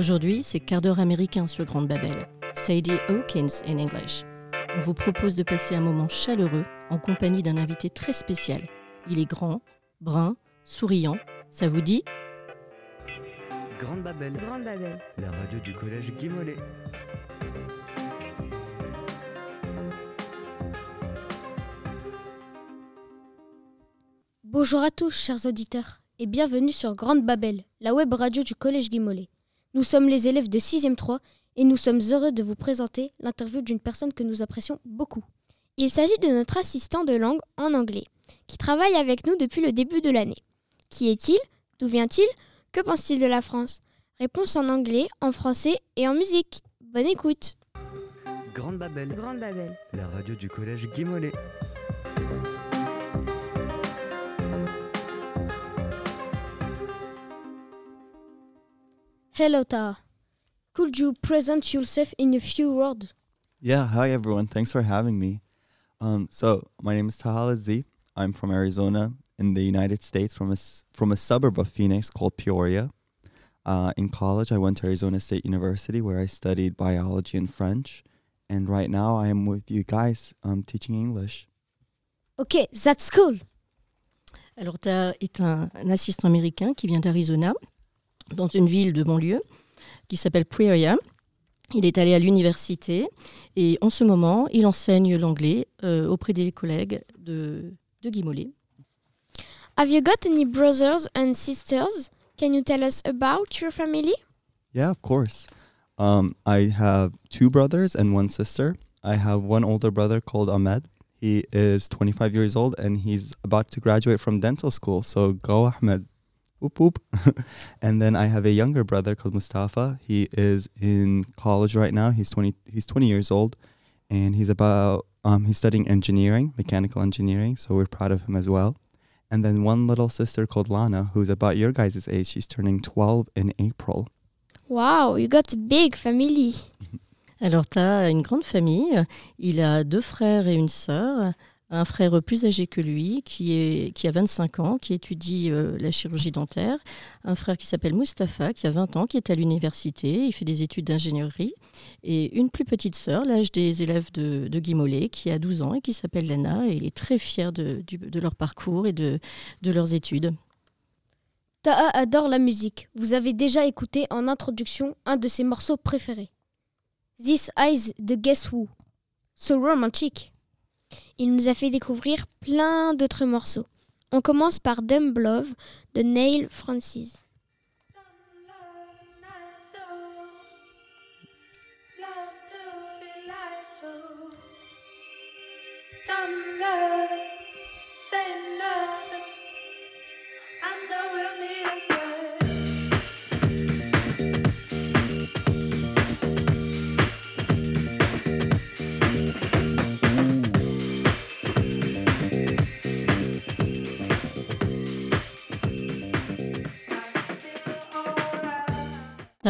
Aujourd'hui, c'est quart d'heure américain sur Grande Babel. Sadie Hawkins in English. On vous propose de passer un moment chaleureux en compagnie d'un invité très spécial. Il est grand, brun, souriant. Ça vous dit? Grande Babel, Grande Babel. la radio du collège Guy Mollet. Bonjour à tous, chers auditeurs, et bienvenue sur Grande Babel, la web radio du Collège Guy Mollet. Nous sommes les élèves de 6e 3 et nous sommes heureux de vous présenter l'interview d'une personne que nous apprécions beaucoup. Il s'agit de notre assistant de langue en anglais, qui travaille avec nous depuis le début de l'année. Qui est-il? D'où vient-il? Que pense-t-il de la France? Réponse en anglais, en français et en musique. Bonne écoute Grande Babel, Grande Babel. la radio du collège Guy Mollet. Hello Tara. Could you present yourself in a few words? Yeah, hi everyone. Thanks for having me. Um, so my name is Tahala Z. I'm from Arizona in the United States, from a s- from a suburb of Phoenix called Peoria. Uh, in college, I went to Arizona State University where I studied biology and French, and right now I am with you guys um, teaching English. Ok, that's cool. Alors, Ta est un, un assistant américain qui vient d'Arizona, dans une ville de banlieue qui s'appelle Prairie. Il est allé à l'université et en ce moment, il enseigne l'anglais euh, auprès des collègues de, de Guy Mollet. Have you got any brothers and sisters? Can you tell us about your family? Yeah, of course. Um, I have two brothers and one sister. I have one older brother called Ahmed. He is 25 years old and he's about to graduate from dental school. So go, Ahmed. Whoop whoop. and then I have a younger brother called Mustafa. He is in college right now. He's 20. He's 20 years old, and he's about. Um, he's studying engineering, mechanical engineering. So we're proud of him as well. And then one little sister called Lana, who's about your guys' age. She's turning 12 in April. Wow, you got a big family. Alors, tu as une grande famille. Il a deux frères et une sœur. Un frère plus âgé que lui, qui, est, qui a 25 ans, qui étudie euh, la chirurgie dentaire. Un frère qui s'appelle Mustapha, qui a 20 ans, qui est à l'université. Il fait des études d'ingénierie. Et une plus petite sœur, l'âge des élèves de, de Guy Mollet, qui a 12 ans et qui s'appelle Lena. Et il est très fier de, du- de leur parcours et de, de leurs études. Taha adore la musique. Vous avez déjà écouté en introduction un de ses morceaux préférés. This Eyes de Guess Who. So romantic. Il nous a fait découvrir plein d'autres morceaux. On commence par Dumb Love de Neil Francis.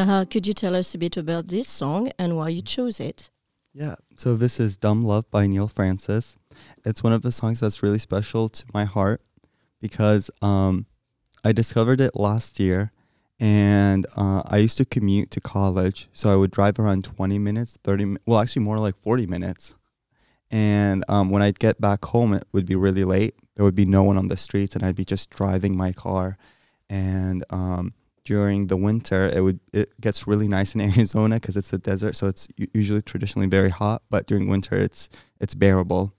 Taha, could you tell us a bit about this song and why you chose it? Yeah. So this is Dumb Love by Neil Francis. It's one of the songs that's really special to my heart because um, I discovered it last year and uh, I used to commute to college. So I would drive around 20 minutes, 30, mi- well, actually more like 40 minutes. And um, when I'd get back home, it would be really late. There would be no one on the streets and I'd be just driving my car. And um, during the winter it would it gets really nice in Arizona because it's a desert so it's usually traditionally very hot but during winter it's it's bearable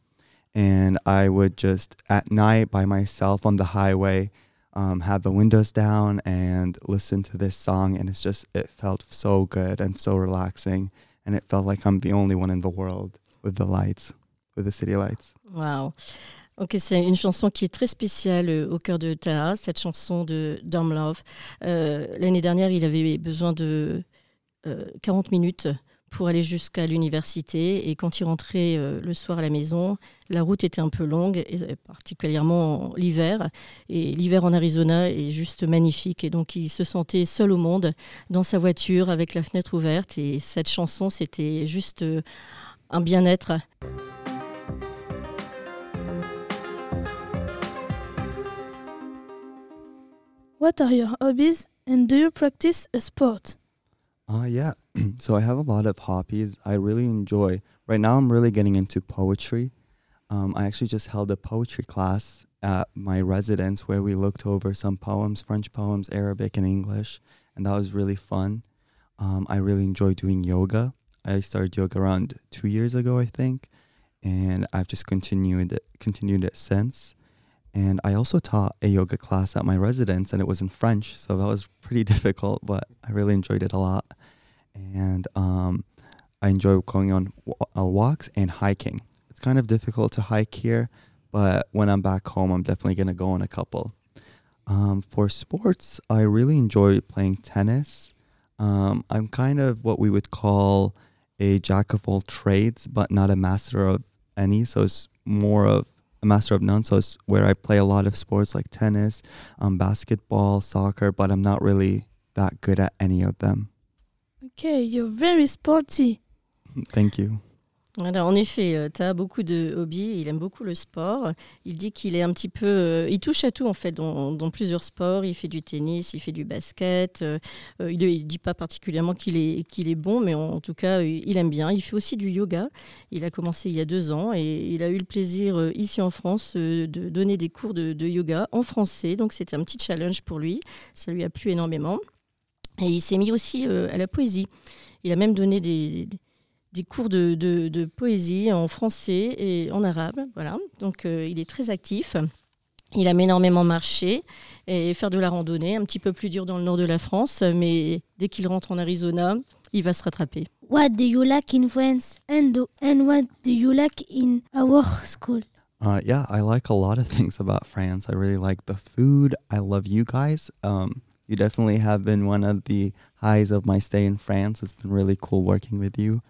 and I would just at night by myself on the highway um, have the windows down and listen to this song and it's just it felt so good and so relaxing and it felt like I'm the only one in the world with the lights with the city lights Wow. Ok, c'est une chanson qui est très spéciale euh, au cœur de Taha, cette chanson de Dumb Love. Euh, L'année dernière, il avait besoin de euh, 40 minutes pour aller jusqu'à l'université et quand il rentrait euh, le soir à la maison, la route était un peu longue, et, euh, particulièrement l'hiver. Et l'hiver en Arizona est juste magnifique et donc il se sentait seul au monde dans sa voiture avec la fenêtre ouverte et cette chanson, c'était juste euh, un bien-être. What are your hobbies and do you practice a sport? Uh, yeah. so I have a lot of hobbies. I really enjoy. Right now, I'm really getting into poetry. Um, I actually just held a poetry class at my residence where we looked over some poems, French poems, Arabic, and English, and that was really fun. Um, I really enjoy doing yoga. I started yoga around two years ago, I think, and I've just continued it, continued it since. And I also taught a yoga class at my residence, and it was in French, so that was pretty difficult, but I really enjoyed it a lot. And um, I enjoy going on wa- uh, walks and hiking. It's kind of difficult to hike here, but when I'm back home, I'm definitely gonna go on a couple. Um, for sports, I really enjoy playing tennis. Um, I'm kind of what we would call a jack of all trades, but not a master of any. So it's more of a master of none. So it's where I play a lot of sports like tennis, um, basketball, soccer, but I'm not really that good at any of them. Okay, you're very sporty. Thank you. Voilà, en effet, tu as beaucoup de hobbies, il aime beaucoup le sport. Il dit qu'il est un petit peu. euh, il touche à tout en fait dans, plusieurs sports. Il fait du tennis, il fait du basket. euh, euh, il ne dit pas particulièrement qu'il est, qu'il est bon, mais en, tout cas, euh, il aime bien. Il fait aussi du yoga. Il a commencé il y a deux ans et il a eu le plaisir euh, ici en France euh, de donner des cours de, yoga en français. Donc c'était un petit challenge pour lui. Ça lui a plu énormément. Et il s'est mis aussi euh, à la poésie. Il a même donné des cours de, de- de poésie en français et en arabe. Voilà. Donc euh, il est très actif. Il aime énormément marcher et faire de la randonnée, un petit peu plus dur dans le nord de la France, mais dès qu'il rentre en Arizona, il va se rattraper. What do you like in France? And, do, and what do you like in our school? Uh, yeah, I like a lot of things about France. I really like the food. I love you guys. Um, you definitely have been one of the highs of my stay in France. It's been really cool working with you.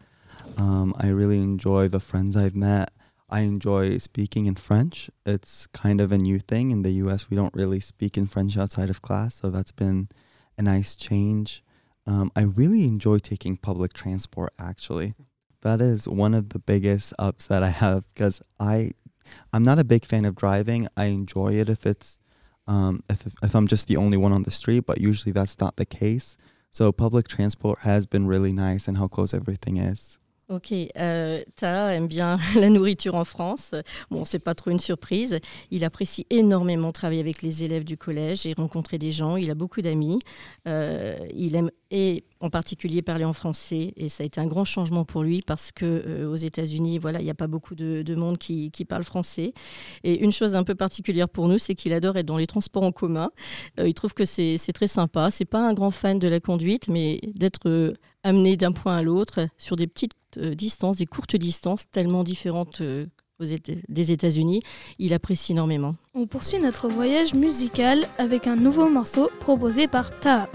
Um, I really enjoy the friends I've met. I enjoy speaking in French. It's kind of a new thing in the US. We don't really speak in French outside of class, so that's been a nice change. Um, I really enjoy taking public transport. Actually, that is one of the biggest ups that I have because I I'm not a big fan of driving. I enjoy it if it's um, if if I'm just the only one on the street, but usually that's not the case. So public transport has been really nice and how close everything is. Ok, euh, Ta aime bien la nourriture en France. Bon, c'est pas trop une surprise. Il apprécie énormément travailler avec les élèves du collège et rencontrer des gens. Il a beaucoup d'amis. Euh, il aime et en particulier parler en français et ça a été un grand changement pour lui parce que euh, aux États-Unis, voilà, il n'y a pas beaucoup de, de monde qui, qui parle français. Et une chose un peu particulière pour nous, c'est qu'il adore être dans les transports en commun. Euh, il trouve que c'est très sympa. C'est pas un grand fan de la conduite, mais d'être amené d'un point à l'autre sur des petites distances, des courtes distances tellement différentes euh, des États-Unis, il apprécie énormément. On poursuit notre voyage musical avec un nouveau morceau proposé par Ta.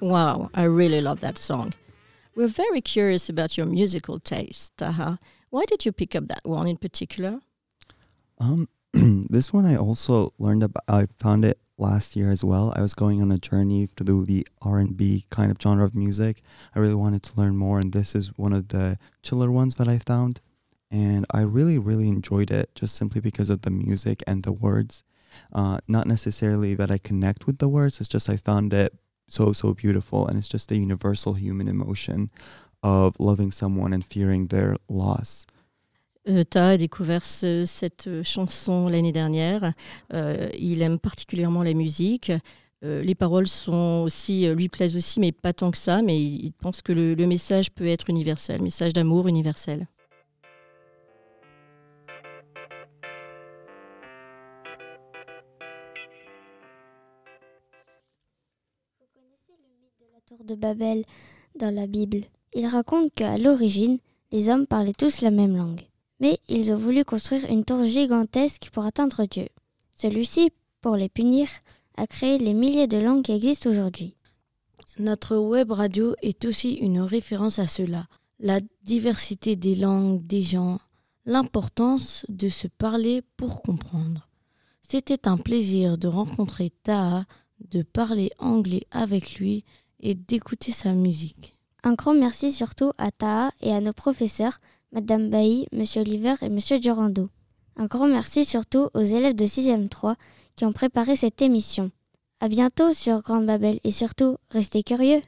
Wow, I really love that song. We're very curious about your musical taste, Taha. Why did you pick up that one in particular? Um, this one I also learned about. I found it last year as well. I was going on a journey through the R and B kind of genre of music. I really wanted to learn more, and this is one of the chiller ones that I found. And I really, really enjoyed it just simply because of the music and the words. Uh, not necessarily that I connect with the words. It's just I found it so, so beautiful, and it's just a universal human emotion of loving someone and fearing their loss. Euh, a découvert ce- cette euh, chanson l'année dernière. Euh, il aime particulièrement la musique. Euh, les paroles sont aussi, euh, lui plaisent aussi, mais pas tant que ça. Mais il pense que le, le message peut être universel, message d'amour universel. Tour de Babel dans la Bible. Il raconte qu'à l'origine, les hommes parlaient tous la même langue. Mais ils ont voulu construire une tour gigantesque pour atteindre Dieu. Celui-ci, pour les punir, a créé les milliers de langues qui existent aujourd'hui. Notre web radio est aussi une référence à cela. La diversité des langues, des gens, l'importance de se parler pour comprendre. C'était un plaisir de rencontrer Taha, de parler anglais avec lui et d'écouter sa musique. Un grand merci surtout à Taha et à nos professeurs, Madame Bailly, Monsieur Oliver et Monsieur Durando. Un grand merci surtout aux élèves de 6e 3 qui ont préparé cette émission. À bientôt sur Grande Babel et surtout, restez curieux.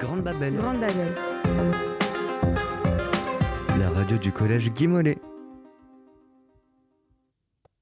Grande Babel, Grande Babel. la radio du collège Guy Mollet.